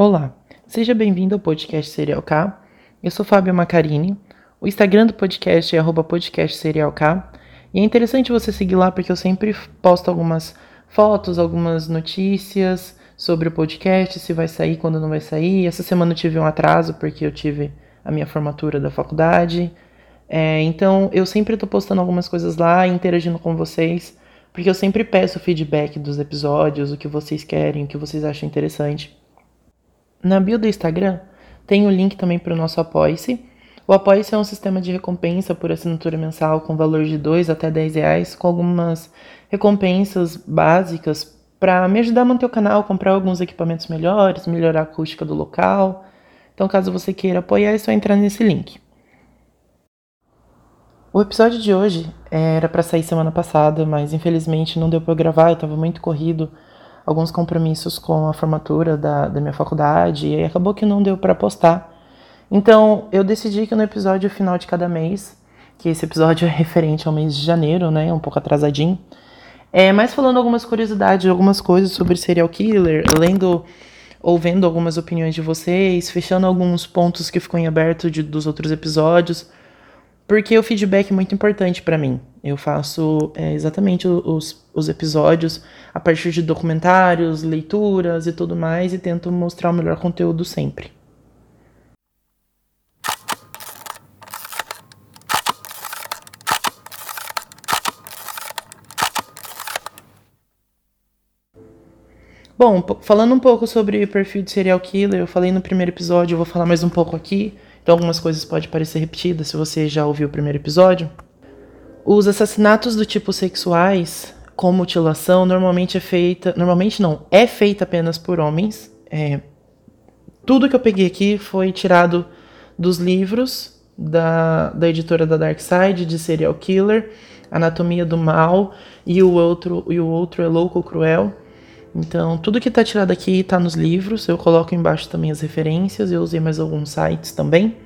Olá, seja bem-vindo ao podcast Serial K. Eu sou Fábio Macarini. O Instagram do podcast é @podcastserialk. E é interessante você seguir lá porque eu sempre posto algumas fotos, algumas notícias sobre o podcast, se vai sair, quando não vai sair. Essa semana eu tive um atraso porque eu tive a minha formatura da faculdade. É, então eu sempre estou postando algumas coisas lá, interagindo com vocês, porque eu sempre peço feedback dos episódios, o que vocês querem, o que vocês acham interessante. Na bio do Instagram tem o link também para o nosso Apoia-se. O Apoia-se é um sistema de recompensa por assinatura mensal com valor de 2 até 10 reais, com algumas recompensas básicas para me ajudar a manter o canal, comprar alguns equipamentos melhores, melhorar a acústica do local. Então, caso você queira apoiar, é só entrar nesse link. O episódio de hoje era para sair semana passada, mas infelizmente não deu para gravar, eu estava muito corrido alguns compromissos com a formatura da, da minha faculdade e acabou que não deu para postar. Então eu decidi que no episódio final de cada mês, que esse episódio é referente ao mês de janeiro, né, um pouco atrasadinho, é, mas falando algumas curiosidades, algumas coisas sobre serial killer, lendo ou vendo algumas opiniões de vocês, fechando alguns pontos que ficou em aberto de, dos outros episódios, porque o feedback é muito importante para mim. Eu faço é, exatamente os, os episódios a partir de documentários, leituras e tudo mais e tento mostrar o melhor conteúdo sempre. Bom, falando um pouco sobre o perfil de serial killer, eu falei no primeiro episódio, eu vou falar mais um pouco aqui. Então algumas coisas podem parecer repetidas se você já ouviu o primeiro episódio. Os assassinatos do tipo sexuais com mutilação normalmente é feita, normalmente não, é feita apenas por homens. É, tudo que eu peguei aqui foi tirado dos livros da, da editora da Dark Side de Serial Killer, Anatomia do Mal e o outro e o outro é Louco Cruel. Então, tudo que está tirado aqui está nos livros, eu coloco embaixo também as referências, eu usei mais alguns sites também.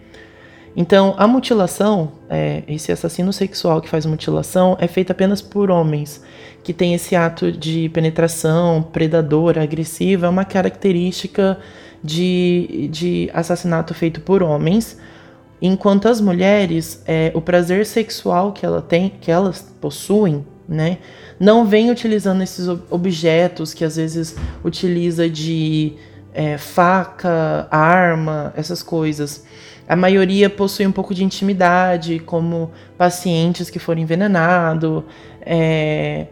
Então, a mutilação, é, esse assassino sexual que faz mutilação, é feito apenas por homens, que tem esse ato de penetração predadora, agressiva, é uma característica de, de assassinato feito por homens, enquanto as mulheres, é, o prazer sexual que, ela tem, que elas possuem né? Não vem utilizando esses objetos que às vezes utiliza de é, faca, arma, essas coisas. A maioria possui um pouco de intimidade, como pacientes que foram envenenados, é,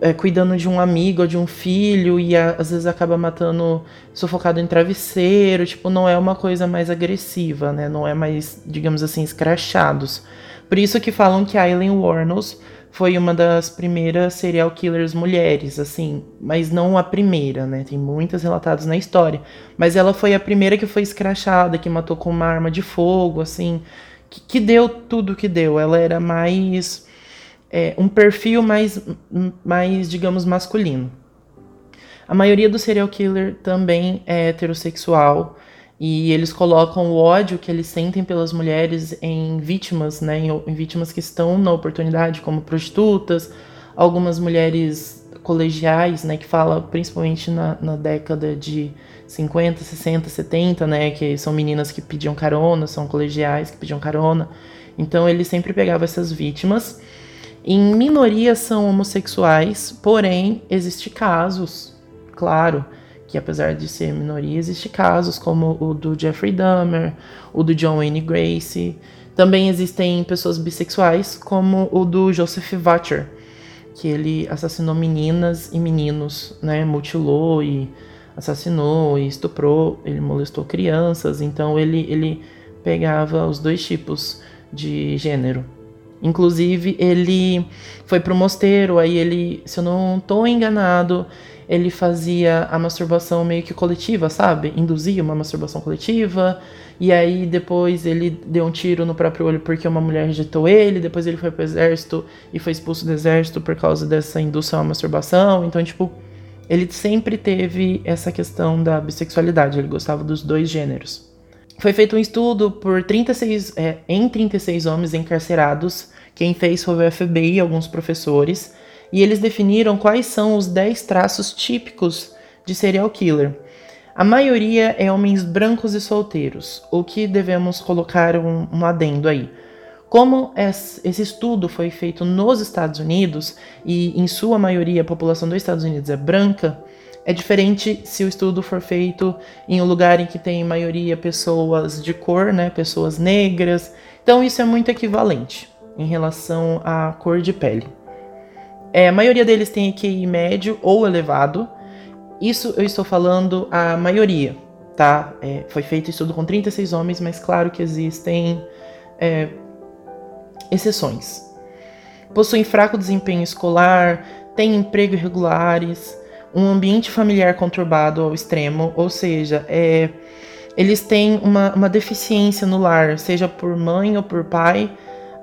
é, cuidando de um amigo ou de um filho e a, às vezes acaba matando sufocado em travesseiro. Tipo, não é uma coisa mais agressiva, né? Não é mais, digamos assim, escrachados. Por isso que falam que a Aileen Warnos foi uma das primeiras serial killers mulheres, assim, mas não a primeira, né? Tem muitas relatadas na história, mas ela foi a primeira que foi escrachada, que matou com uma arma de fogo, assim, que, que deu tudo que deu. Ela era mais é, um perfil mais, mais, digamos, masculino. A maioria do serial killer também é heterossexual. E eles colocam o ódio que eles sentem pelas mulheres em vítimas, né, em, vítimas que estão na oportunidade, como prostitutas, algumas mulheres colegiais, né, que fala principalmente na, na década de 50, 60, 70, né, que são meninas que pediam carona, são colegiais que pediam carona. Então ele sempre pegava essas vítimas. Em minoria são homossexuais, porém existe casos, claro, que apesar de ser minoria, existe casos como o do Jeffrey Dahmer, o do John Wayne Gracie. Também existem pessoas bissexuais, como o do Joseph Butcher, que ele assassinou meninas e meninos, né? Mutilou e assassinou e estuprou, ele molestou crianças, então ele, ele pegava os dois tipos de gênero. Inclusive, ele foi pro mosteiro, aí ele, se eu não estou enganado, ele fazia a masturbação meio que coletiva, sabe? Induzia uma masturbação coletiva. E aí depois ele deu um tiro no próprio olho porque uma mulher rejeitou ele. Depois ele foi pro exército e foi expulso do exército por causa dessa indução à masturbação. Então, tipo, ele sempre teve essa questão da bissexualidade. Ele gostava dos dois gêneros. Foi feito um estudo por 36, é, em 36 homens encarcerados. Quem fez foi o FBI e alguns professores e eles definiram quais são os 10 traços típicos de serial killer. A maioria é homens brancos e solteiros, o que devemos colocar um, um adendo aí. Como esse estudo foi feito nos Estados Unidos e, em sua maioria, a população dos Estados Unidos é branca, é diferente se o estudo for feito em um lugar em que tem maioria pessoas de cor, né, pessoas negras. Então isso é muito equivalente em relação à cor de pele. É, a maioria deles tem QI médio ou elevado. Isso eu estou falando a maioria, tá? É, foi feito estudo com 36 homens, mas claro que existem é, exceções. Possuem fraco desempenho escolar, têm emprego irregulares, um ambiente familiar conturbado ao extremo, ou seja, é, eles têm uma, uma deficiência no lar, seja por mãe ou por pai,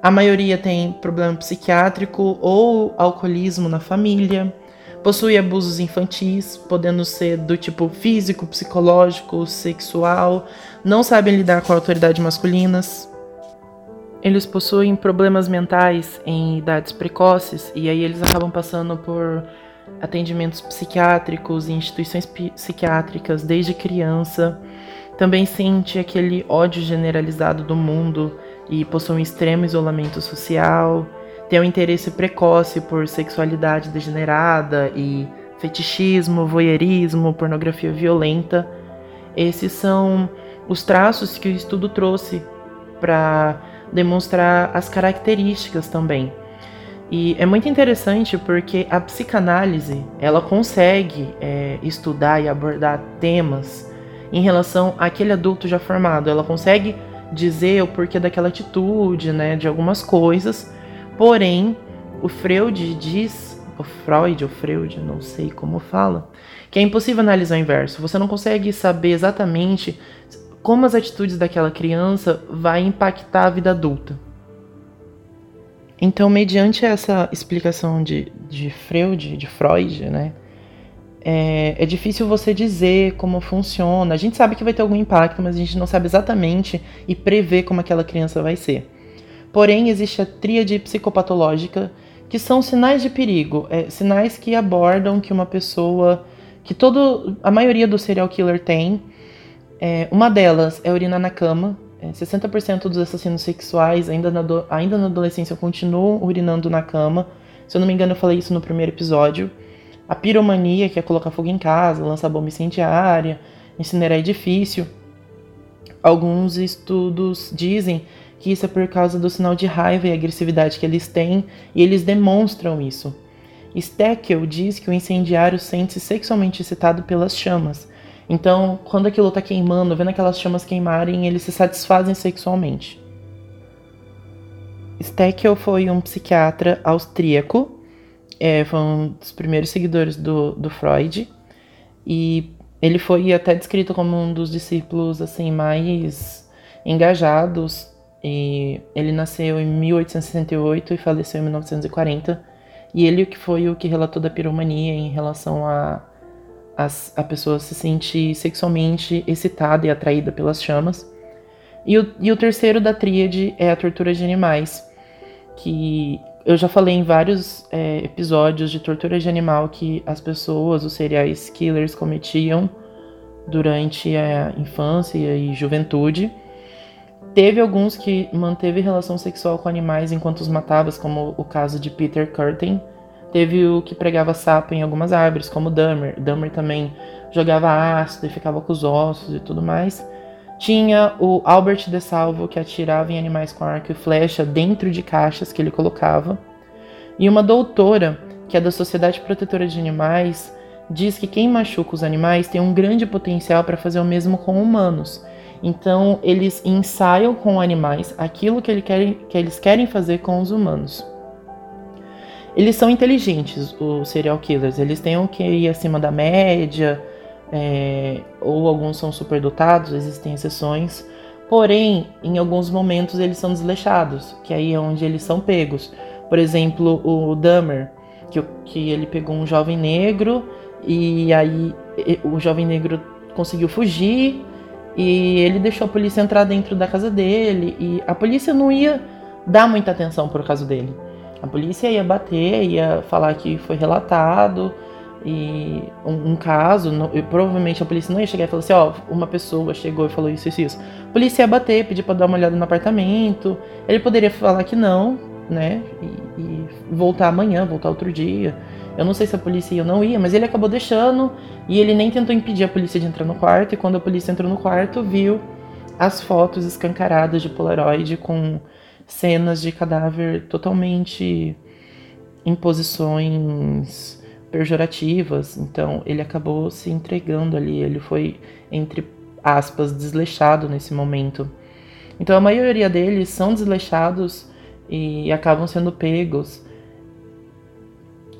a maioria tem problema psiquiátrico ou alcoolismo na família. Possui abusos infantis, podendo ser do tipo físico, psicológico, sexual. Não sabem lidar com a autoridade masculinas. Eles possuem problemas mentais em idades precoces e aí eles acabam passando por atendimentos psiquiátricos e instituições psiquiátricas desde criança. Também sente aquele ódio generalizado do mundo e possui um extremo isolamento social, tem um interesse precoce por sexualidade degenerada e fetichismo, voyeurismo, pornografia violenta. Esses são os traços que o estudo trouxe para demonstrar as características também. E é muito interessante porque a psicanálise ela consegue é, estudar e abordar temas em relação àquele adulto já formado. Ela consegue dizer o porquê daquela atitude, né, de algumas coisas. Porém, o Freud diz, o Freud, o Freud, não sei como fala, que é impossível analisar o inverso. Você não consegue saber exatamente como as atitudes daquela criança vai impactar a vida adulta. Então, mediante essa explicação de, de Freud, de Freud, né, é, é, difícil você dizer como funciona. A gente sabe que vai ter algum impacto, mas a gente não sabe exatamente e prever como aquela criança vai ser. Porém, existe a tríade psicopatológica, que são sinais de perigo, é, sinais que abordam que uma pessoa, que todo, a maioria do serial killer tem. É, uma delas é urinar na cama. 60% é, dos assassinos sexuais, ainda na, ainda na adolescência, continuam urinando na cama. Se eu não me engano, eu falei isso no primeiro episódio. A piromania, que é colocar fogo em casa, lançar bomba incendiária, incinerar edifício. Alguns estudos dizem que isso é por causa do sinal de raiva e agressividade que eles têm, e eles demonstram isso. Steckel diz que o incendiário sente-se sexualmente excitado pelas chamas. Então, quando aquilo está queimando, vendo aquelas chamas queimarem, eles se satisfazem sexualmente. Steckel foi um psiquiatra austríaco é, foi um dos primeiros seguidores do, do Freud. E ele foi até descrito como um dos discípulos assim mais engajados. E ele nasceu em 1868 e faleceu em 1940 e ele que foi o que relatou da piromania em relação a a, a pessoa se sentir sexualmente excitada e atraída pelas chamas. E o, e o terceiro da tríade é a tortura de animais, que eu já falei em vários é, episódios de tortura de animal que as pessoas, os serial killers, cometiam durante a infância e juventude. Teve alguns que manteve relação sexual com animais enquanto os matava, como o caso de Peter Curtin. Teve o que pregava sapo em algumas árvores, como Dahmer. Dahmer também jogava ácido e ficava com os ossos e tudo mais. Tinha o Albert de Salvo, que atirava em animais com arco e flecha dentro de caixas que ele colocava. E uma doutora, que é da Sociedade Protetora de Animais, diz que quem machuca os animais tem um grande potencial para fazer o mesmo com humanos. Então, eles ensaiam com animais aquilo que, ele que eles querem fazer com os humanos. Eles são inteligentes, os serial killers. Eles têm o que ir acima da média, é, ou alguns são superdotados, existem exceções. Porém, em alguns momentos eles são desleixados, que aí é onde eles são pegos. Por exemplo, o Dahmer, que, que ele pegou um jovem negro e aí o jovem negro conseguiu fugir e ele deixou a polícia entrar dentro da casa dele e a polícia não ia dar muita atenção por caso dele. A polícia ia bater, ia falar que foi relatado, e um, um caso, provavelmente a polícia não ia chegar e falar assim, ó, uma pessoa chegou e falou isso, isso, isso. A polícia ia bater, pedir para dar uma olhada no apartamento. Ele poderia falar que não, né? E, e, voltar amanhã, voltar outro dia. Eu não sei se a polícia ia ou não ia, mas ele acabou deixando e ele nem tentou impedir a polícia de entrar no quarto. E quando a polícia entrou no quarto, viu as fotos escancaradas de Polaroid com cenas de cadáver totalmente em posições pejorativas, então ele acabou se entregando ali, ele foi, entre aspas, desleixado nesse momento. Então a maioria deles são desleixados e acabam sendo pegos.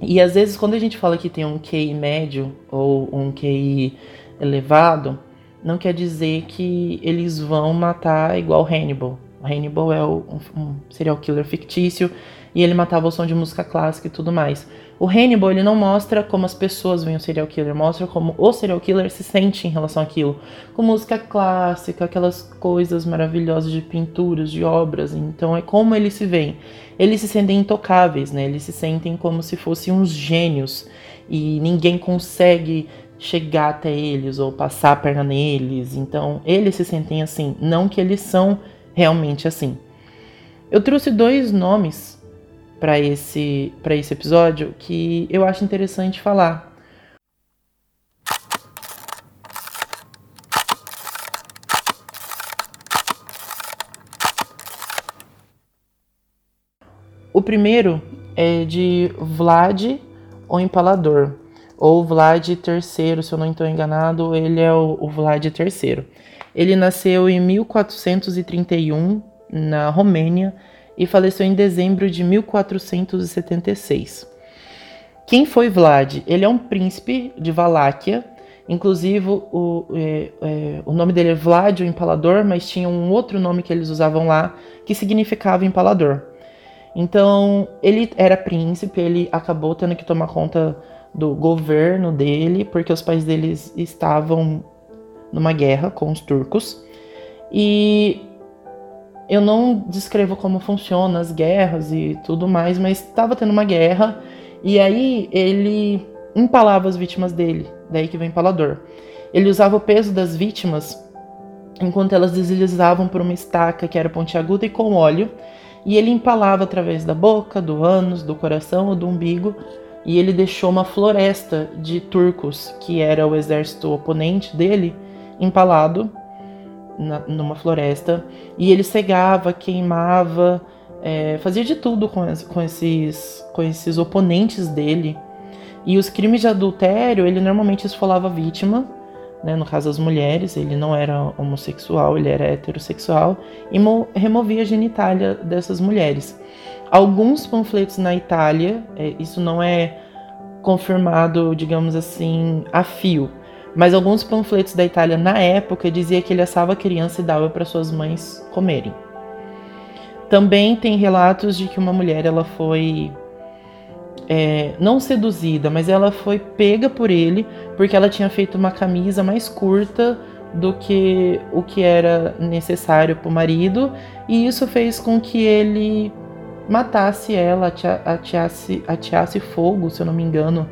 E às vezes quando a gente fala que tem um QI médio ou um QI elevado, não quer dizer que eles vão matar igual Hannibal. Hannibal é um, um serial killer fictício e ele matava o som de música clássica e tudo mais. O Hannibal ele não mostra como as pessoas veem o serial killer, mostra como o serial killer se sente em relação àquilo. Com música clássica, aquelas coisas maravilhosas de pinturas, de obras. Então é como eles se veem. Eles se sentem intocáveis, né? Eles se sentem como se fossem uns gênios e ninguém consegue chegar até eles ou passar a perna neles. Então eles se sentem assim, não que eles são realmente assim. Eu trouxe dois nomes para esse, esse episódio que eu acho interessante falar. O primeiro é de Vlad o Empalador, ou Vlad III, se eu não estou enganado, ele é o, o Vlad III. Ele nasceu em 1431 na Romênia e faleceu em dezembro de 1476. Quem foi Vlad? Ele é um príncipe de Valáquia. Inclusive, o, é, é, o nome dele é Vlad, o Empalador, mas tinha um outro nome que eles usavam lá que significava Empalador. Então, ele era príncipe, ele acabou tendo que tomar conta do governo dele, porque os pais deles estavam numa guerra com os turcos. E eu não descrevo como funcionam as guerras e tudo mais, mas estava tendo uma guerra e aí ele empalava as vítimas dele, daí que vem empalador. Ele usava o peso das vítimas enquanto elas deslizavam por uma estaca que era pontiaguda e com óleo, e ele empalava através da boca, do ânus, do coração ou do umbigo, e ele deixou uma floresta de turcos, que era o exército oponente dele, empalado na, numa floresta e ele cegava, queimava, é, fazia de tudo com, com, esses, com esses oponentes dele. E os crimes de adultério, ele normalmente esfolava a vítima, né, no caso as mulheres, ele não era homossexual, ele era heterossexual, e removia a genitália dessas mulheres. Alguns panfletos na Itália, é, isso não é confirmado, digamos assim, a fio, mas alguns panfletos da Itália na época dizia que ele assava a criança e dava para suas mães comerem. Também tem relatos de que uma mulher ela foi é, não seduzida, mas ela foi pega por ele porque ela tinha feito uma camisa mais curta do que o que era necessário para o marido, e isso fez com que ele matasse ela, ateasse, ateasse fogo, se eu não me engano,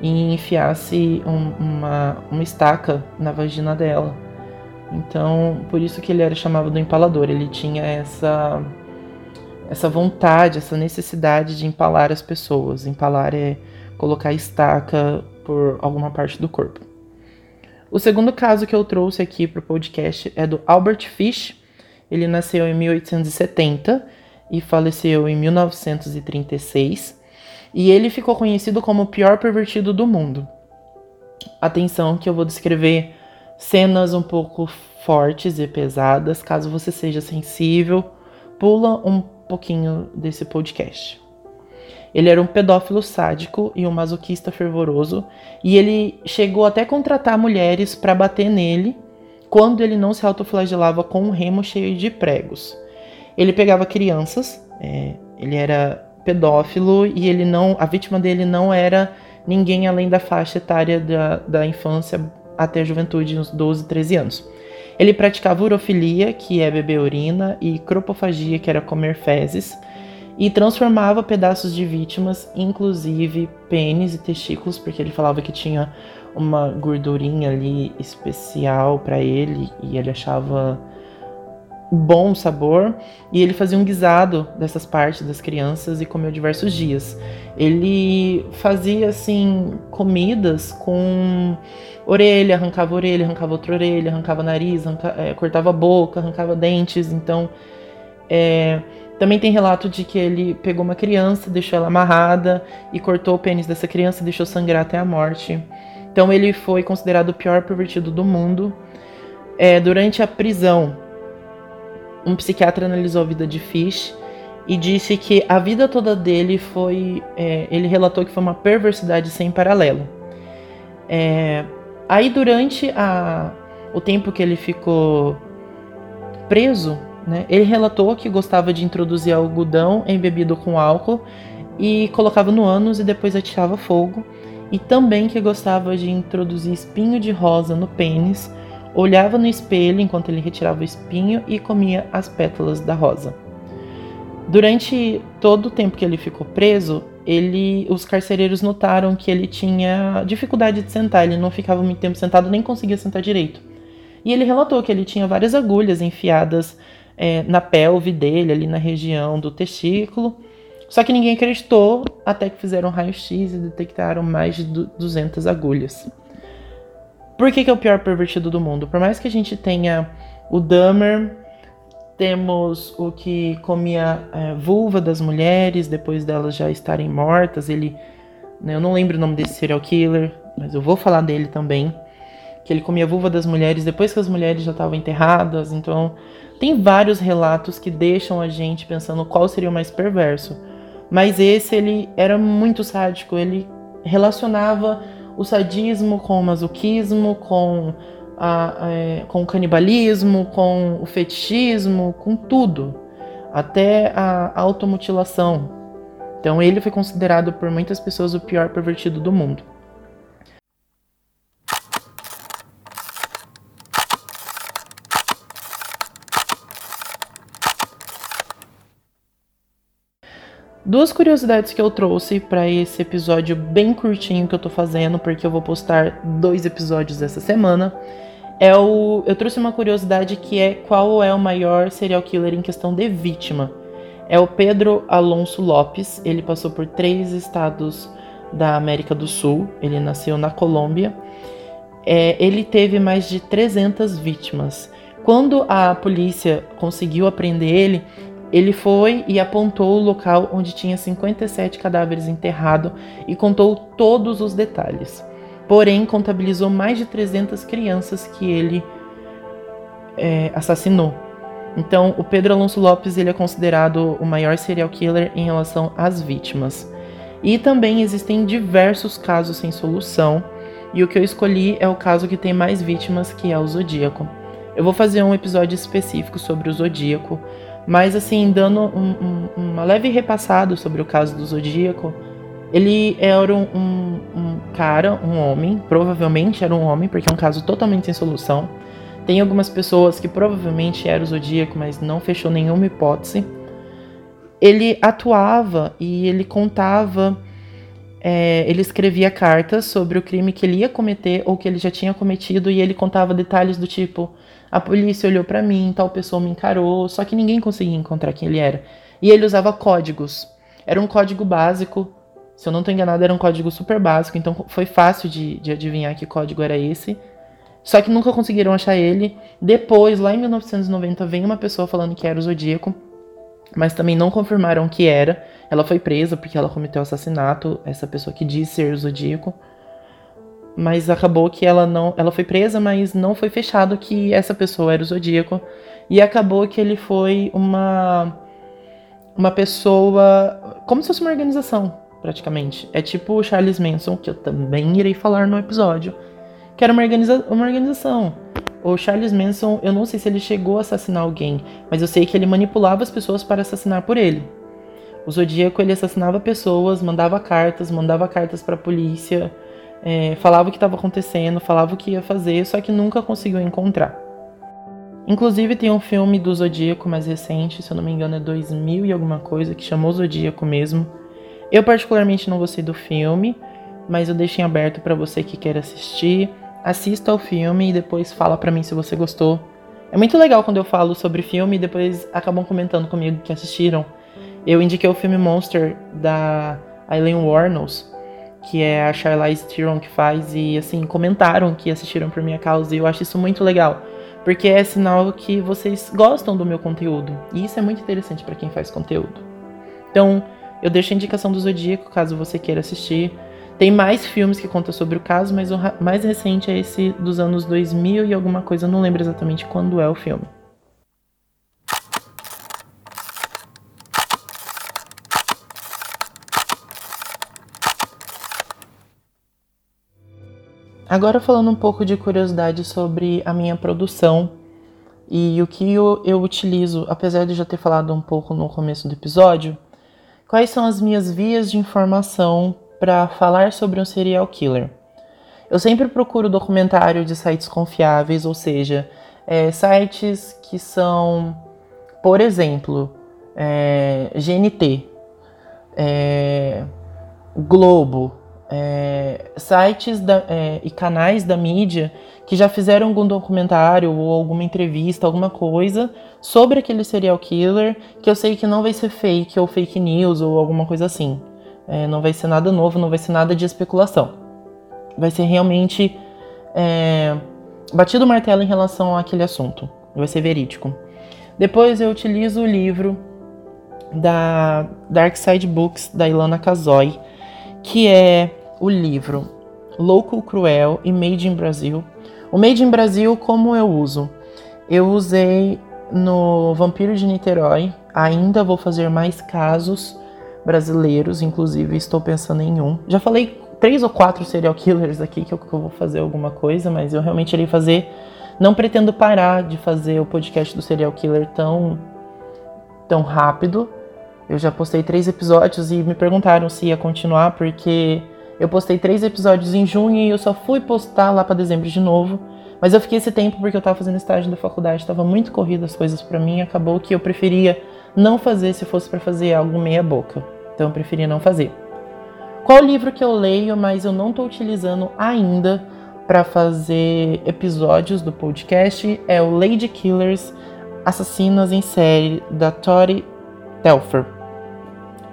e enfiasse um, uma, uma estaca na vagina dela. Então, por isso que ele era chamado do empalador. Ele tinha essa essa vontade, essa necessidade de empalar as pessoas. Empalar é colocar estaca por alguma parte do corpo. O segundo caso que eu trouxe aqui para o podcast é do Albert Fish. Ele nasceu em 1870 e faleceu em 1936 e ele ficou conhecido como o pior pervertido do mundo. Atenção que eu vou descrever cenas um pouco fortes e pesadas, caso você seja sensível, pula um pouquinho desse podcast. Ele era um pedófilo sádico e um masoquista fervoroso, e ele chegou até contratar mulheres para bater nele quando ele não se autoflagelava com um remo cheio de pregos. Ele pegava crianças, é, ele era pedófilo e ele não, a vítima dele não era ninguém além da faixa etária da, da infância até a juventude, uns 12, 13 anos. Ele praticava urofilia, que é beber urina, e cropofagia, que era comer fezes. e transformava pedaços de vítimas, inclusive pênis e testículos, porque ele falava que tinha uma gordurinha ali especial para ele e ele achava bom sabor e ele fazia um guisado dessas partes das crianças e comeu diversos dias. Ele fazia assim comidas com orelha, arrancava orelha, arrancava outra orelha, arrancava nariz, arranca, é, cortava boca, arrancava dentes. Então, é, também tem relato de que ele pegou uma criança, deixou ela amarrada e cortou o pênis dessa criança e deixou sangrar até a morte. Então ele foi considerado o pior pervertido do mundo. É, durante a prisão, um psiquiatra analisou a vida de Fish e disse que a vida toda dele foi. É, ele relatou que foi uma perversidade sem paralelo. É, aí, durante a, o tempo que ele ficou preso, né, ele relatou que gostava de introduzir algodão embebido com álcool e colocava no ânus e depois atirava fogo. E também que gostava de introduzir espinho de rosa no pênis olhava no espelho enquanto ele retirava o espinho e comia as pétalas da rosa. Durante todo o tempo que ele ficou preso, ele, os carcereiros notaram que ele tinha dificuldade de sentar, ele não ficava muito tempo sentado, nem conseguia sentar direito. E ele relatou que ele tinha várias agulhas enfiadas é, na pelve dele, ali na região do testículo. Só que ninguém acreditou até que fizeram raio-x e detectaram mais de 200 agulhas. Por que, que é o pior pervertido do mundo? Por mais que a gente tenha o Dahmer, temos o que comia é, vulva das mulheres depois delas já estarem mortas. Ele, né, eu não lembro o nome desse serial killer, mas eu vou falar dele também. Que ele comia vulva das mulheres depois que as mulheres já estavam enterradas. Então, tem vários relatos que deixam a gente pensando qual seria o mais perverso. Mas esse ele era muito sádico. Ele relacionava o sadismo com o masoquismo, com, a, é, com o canibalismo, com o fetichismo, com tudo, até a automutilação. Então ele foi considerado por muitas pessoas o pior pervertido do mundo. Duas curiosidades que eu trouxe para esse episódio bem curtinho que eu tô fazendo, porque eu vou postar dois episódios essa semana. É o, eu trouxe uma curiosidade que é qual é o maior serial killer em questão de vítima. É o Pedro Alonso Lopes. Ele passou por três estados da América do Sul. Ele nasceu na Colômbia. É, ele teve mais de 300 vítimas. Quando a polícia conseguiu apreender ele, ele foi e apontou o local onde tinha 57 cadáveres enterrados e contou todos os detalhes. Porém, contabilizou mais de 300 crianças que ele é, assassinou. Então, o Pedro Alonso Lopes ele é considerado o maior serial killer em relação às vítimas. E também existem diversos casos sem solução, e o que eu escolhi é o caso que tem mais vítimas, que é o Zodíaco. Eu vou fazer um episódio específico sobre o Zodíaco, mas, assim, dando um, um, uma leve repassado sobre o caso do Zodíaco, ele era um, um, um, cara, um homem, provavelmente era um homem, porque é um caso totalmente sem solução. Tem algumas pessoas que provavelmente era o Zodíaco, mas não fechou nenhuma hipótese. Ele atuava e ele contava, é, ele escrevia cartas sobre o crime que ele ia cometer ou que ele já tinha cometido e ele contava detalhes do tipo: a polícia olhou para mim, tal pessoa me encarou, só que ninguém conseguia encontrar quem ele era. E ele usava códigos. Era um código básico. Se eu não estou enganado, era um código super básico, então foi fácil de, de adivinhar que código era esse. Só que nunca conseguiram achar ele. Depois, lá em 1990, vem uma pessoa falando que era o Zodíaco, mas também não confirmaram que era. Ela foi presa porque ela cometeu assassinato, essa pessoa que diz ser o Zodíaco mas acabou que ela não, ela foi presa, mas não foi fechado que essa pessoa era o Zodíaco e acabou que ele foi uma uma pessoa como se fosse uma organização, praticamente. É tipo o Charles Manson, que eu também irei falar no episódio, que era uma, organiza uma organização. O Charles Manson, eu não sei se ele chegou a assassinar alguém, mas eu sei que ele manipulava as pessoas para assassinar por ele. O Zodíaco ele assassinava pessoas, mandava cartas, mandava cartas para a polícia, é, falava o que estava acontecendo, falava o que ia fazer, só que nunca conseguiu encontrar. Inclusive tem um filme do Zodíaco mais recente, se eu não me engano é 2000 e alguma coisa, que chamou Zodíaco mesmo. Eu particularmente não gostei do filme, mas eu deixei aberto para você que quer assistir. Assista ao filme e depois fala para mim se você gostou. É muito legal quando eu falo sobre filme e depois acabam comentando comigo que assistiram. Eu indiquei o filme Monster da Eileen Warnos, que é a Charlize Theron que faz, e assim, comentaram que assistiram por minha causa, e eu acho isso muito legal porque é sinal que vocês gostam do meu conteúdo. E isso é muito interessante para quem faz conteúdo. Então, eu deixo a indicação do Zodíaco, caso você queira assistir. Tem mais filmes que contam sobre o caso, mas o mais recente é esse dos anos 2000 e alguma coisa, não lembro exatamente quando é o filme. Agora falando um pouco de curiosidade sobre a minha produção e o que eu, eu, utilizo, apesar de já ter falado um pouco no começo do episódio, quais são as minhas vias de informação para falar sobre um serial killer. Eu sempre procuro documentário de sites confiáveis, ou seja, é, sites que são, por exemplo, é, GNT, é, Globo, é, sites da, é, e canais da mídia que já fizeram algum documentário ou alguma entrevista, alguma coisa sobre aquele serial killer, que eu sei que não vai ser fake ou fake news ou alguma coisa assim. É, não vai ser nada novo, não vai ser nada de especulação. Vai ser realmente é, batido o martelo em relação àquele assunto. Vai ser verídico. Depois eu utilizo o livro da Dark Side Books da Ilana Kazoy, que é o livro Louco Cruel e Made in Brasil. O Made in Brasil, como eu uso? Eu usei no Vampiro de Niterói, ainda vou fazer mais casos brasileiros, inclusive estou pensando em um. Já falei três ou quatro serial killers aqui que eu, vou fazer alguma coisa, mas eu realmente irei fazer. Não pretendo parar de fazer o podcast do serial killer tão, tão rápido, eu já postei três episódios e me perguntaram se ia continuar, porque eu postei três episódios em junho e eu só fui postar lá para dezembro de novo. Mas eu fiquei esse tempo porque eu tava fazendo estágio da faculdade, estava muito corrido as coisas para mim, acabou que eu preferia não fazer se fosse para fazer algo meia boca. Então eu preferia não fazer. Qual livro que eu leio, mas eu não estou utilizando ainda para fazer episódios do podcast é o Lady Killers Assassinas em Série da Tori Telfer.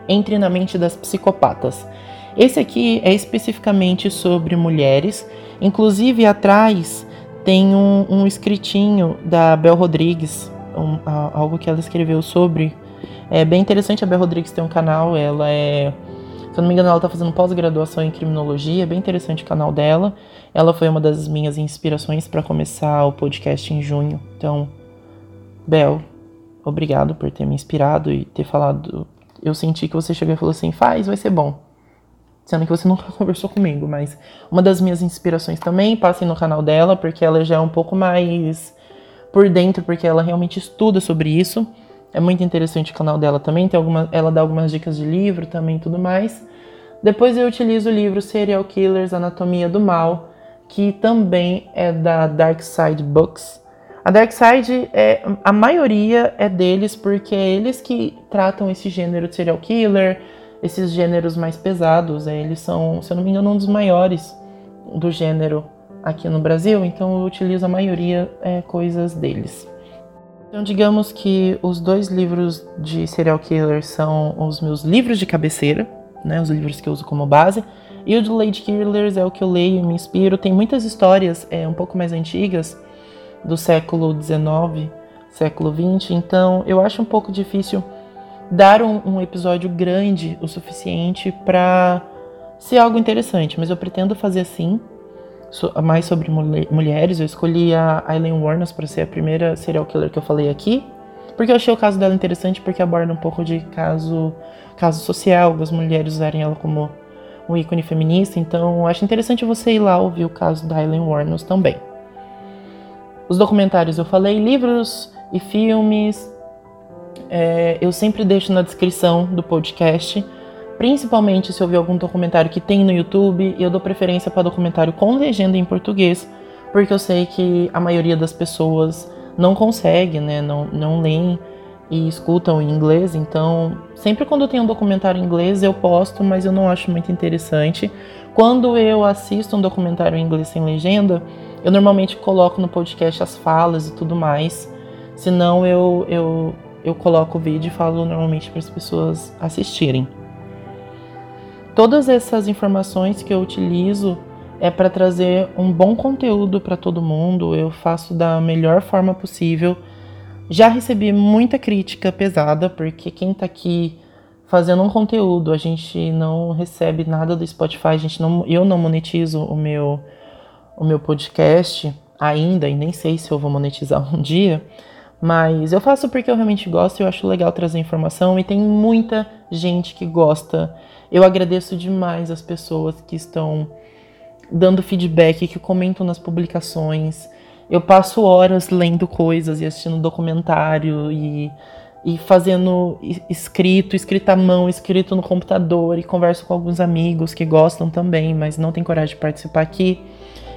Entre na Mente das Psicopatas. Esse aqui é especificamente sobre mulheres, inclusive atrás tem um, um escritinho da Bel Rodrigues, um, algo que ela escreveu sobre. É bem interessante, a Bel Rodrigues tem um canal, ela é. Se eu não me engano, ela está fazendo pós-graduação em criminologia, é bem interessante o canal dela. Ela foi uma das minhas inspirações para começar o podcast em junho. Então, Bel, obrigado por ter me inspirado e ter falado eu senti que você chegou e falou assim: faz, vai ser bom. Sendo que você nunca conversou comigo, mas uma das minhas inspirações também, passem no canal dela, porque ela já é um pouco mais por dentro, porque ela realmente estuda sobre isso. É muito interessante o canal dela também, tem alguma, ela dá algumas dicas de livro também tudo mais. Depois eu utilizo o livro Serial Killers, Anatomia do Mal, que também é da Dark Side Books. A Darkseid, é, a maioria é deles porque é eles que tratam esse gênero de serial killer, esses gêneros mais pesados. É, eles são, se eu não me engano, um dos maiores do gênero aqui no Brasil, então eu utilizo a maioria é, coisas deles. Então, digamos que os dois livros de serial killer são os meus livros de cabeceira, né, os livros que eu uso como base, e o de Lady Killers é o que eu leio e me inspiro. Tem muitas histórias é, um pouco mais antigas do século XIX, século XX, então eu acho um pouco difícil dar um, um episódio grande o suficiente para ser algo interessante, mas eu pretendo fazer assim, mais sobre mulheres. Eu escolhi a Eileen Warnes para ser a primeira serial killer que eu falei aqui, porque eu achei o caso dela interessante porque aborda um pouco de caso, caso social, das mulheres usarem ela como um ícone feminista, então acho interessante você ir lá ouvir o caso da Eileen Warnes também. Os documentários eu falei, livros e filmes, é, eu sempre deixo na descrição do podcast. Principalmente se eu ver algum documentário que tem no YouTube, eu dou preferência para documentário com legenda em português, porque eu sei que a maioria das pessoas não consegue, né? Não, não leem e escutam em inglês. Então, sempre quando tem um documentário em inglês eu posto, mas eu não acho muito interessante. Quando eu assisto um documentário em inglês sem legenda, eu normalmente coloco no podcast as falas e tudo mais. Senão eu, eu, eu coloco o vídeo e falo normalmente para as pessoas assistirem. Todas essas informações que eu utilizo é para trazer um bom conteúdo para todo mundo. Eu faço da melhor forma possível. Já recebi muita crítica pesada, porque quem está aqui fazendo um conteúdo, a gente não recebe nada do Spotify, a gente não, eu não monetizo o meu, o meu podcast ainda, e nem sei se eu vou monetizar um dia. Mas eu faço porque eu realmente gosto e eu acho legal trazer informação e tem muita gente que gosta eu agradeço demais as pessoas que estão dando feedback, que comentam nas publicações. Eu passo horas lendo coisas e assistindo documentário e, e fazendo escrito, escrito à mão, escrito no computador e converso com alguns amigos que gostam também, mas não tem coragem de participar aqui.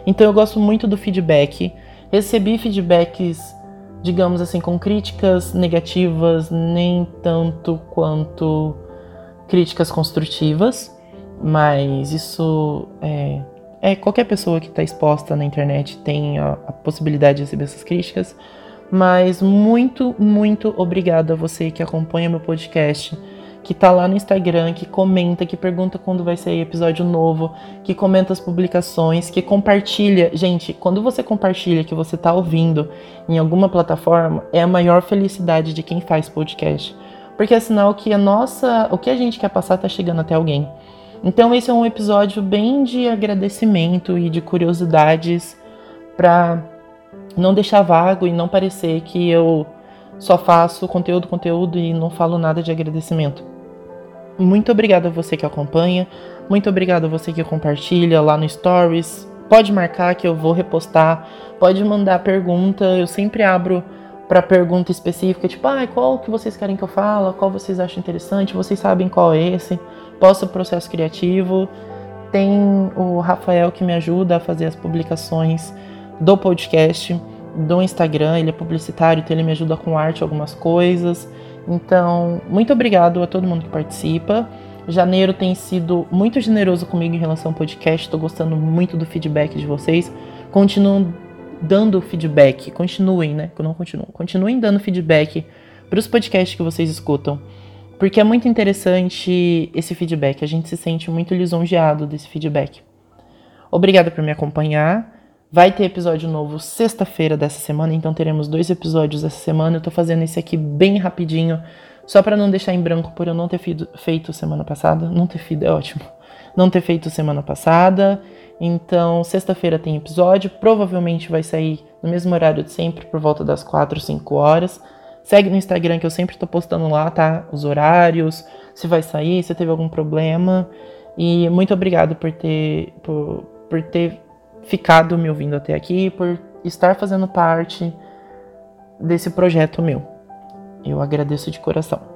Então eu gosto muito do feedback. Recebi feedbacks, digamos assim, com críticas negativas, nem tanto quanto críticas construtivas, mas isso é, é qualquer pessoa que está exposta na internet tem a, a, possibilidade de receber essas críticas. Mas muito, muito obrigado a você que acompanha meu podcast, que está lá no Instagram, que comenta, que pergunta quando vai sair episódio novo, que comenta as publicações, que compartilha. Gente, quando você compartilha que você está ouvindo em alguma plataforma, é a maior felicidade de quem faz podcast porque é sinal que a nossa, o que a gente quer passar está chegando até alguém. Então esse é um episódio bem de agradecimento e de curiosidades para não deixar vago e não parecer que eu só faço conteúdo, conteúdo e não falo nada de agradecimento. Muito obrigado a você que acompanha, muito obrigado a você que compartilha lá no Stories. Pode marcar que eu vou repostar, pode mandar pergunta, eu sempre abro para pergunta específica, tipo, ah, qual que vocês querem que eu fale, qual vocês acham interessante, vocês sabem qual é esse, posso processo criativo. Tem o Rafael que me ajuda a fazer as publicações do podcast, do Instagram, ele é publicitário, então ele me ajuda com arte, algumas coisas. Então, muito obrigado a todo mundo que participa. Janeiro tem sido muito generoso comigo em relação ao podcast, estou gostando muito do feedback de vocês. Continuo dando feedback. Continuem, né? Não continuam. Continuem dando feedback para os podcasts que vocês escutam. Porque é muito interessante esse feedback. A gente se sente muito lisonjeado desse feedback. Obrigada por me acompanhar. Vai ter episódio novo sexta-feira dessa semana, então teremos dois episódios essa semana. Eu tô fazendo esse aqui bem rapidinho, só para não deixar em branco por eu não ter feito semana passada. Não ter feito é ótimo. Não ter feito semana passada. Então, sexta-feira tem episódio, provavelmente vai sair no mesmo horário de sempre, por volta das 4, 5 horas. Segue no Instagram que eu sempre tô postando lá, tá? Os horários, se vai sair, se teve algum problema. E muito obrigado por ter, por, por ter ficado me ouvindo até aqui, por estar fazendo parte desse projeto meu. Eu agradeço de coração.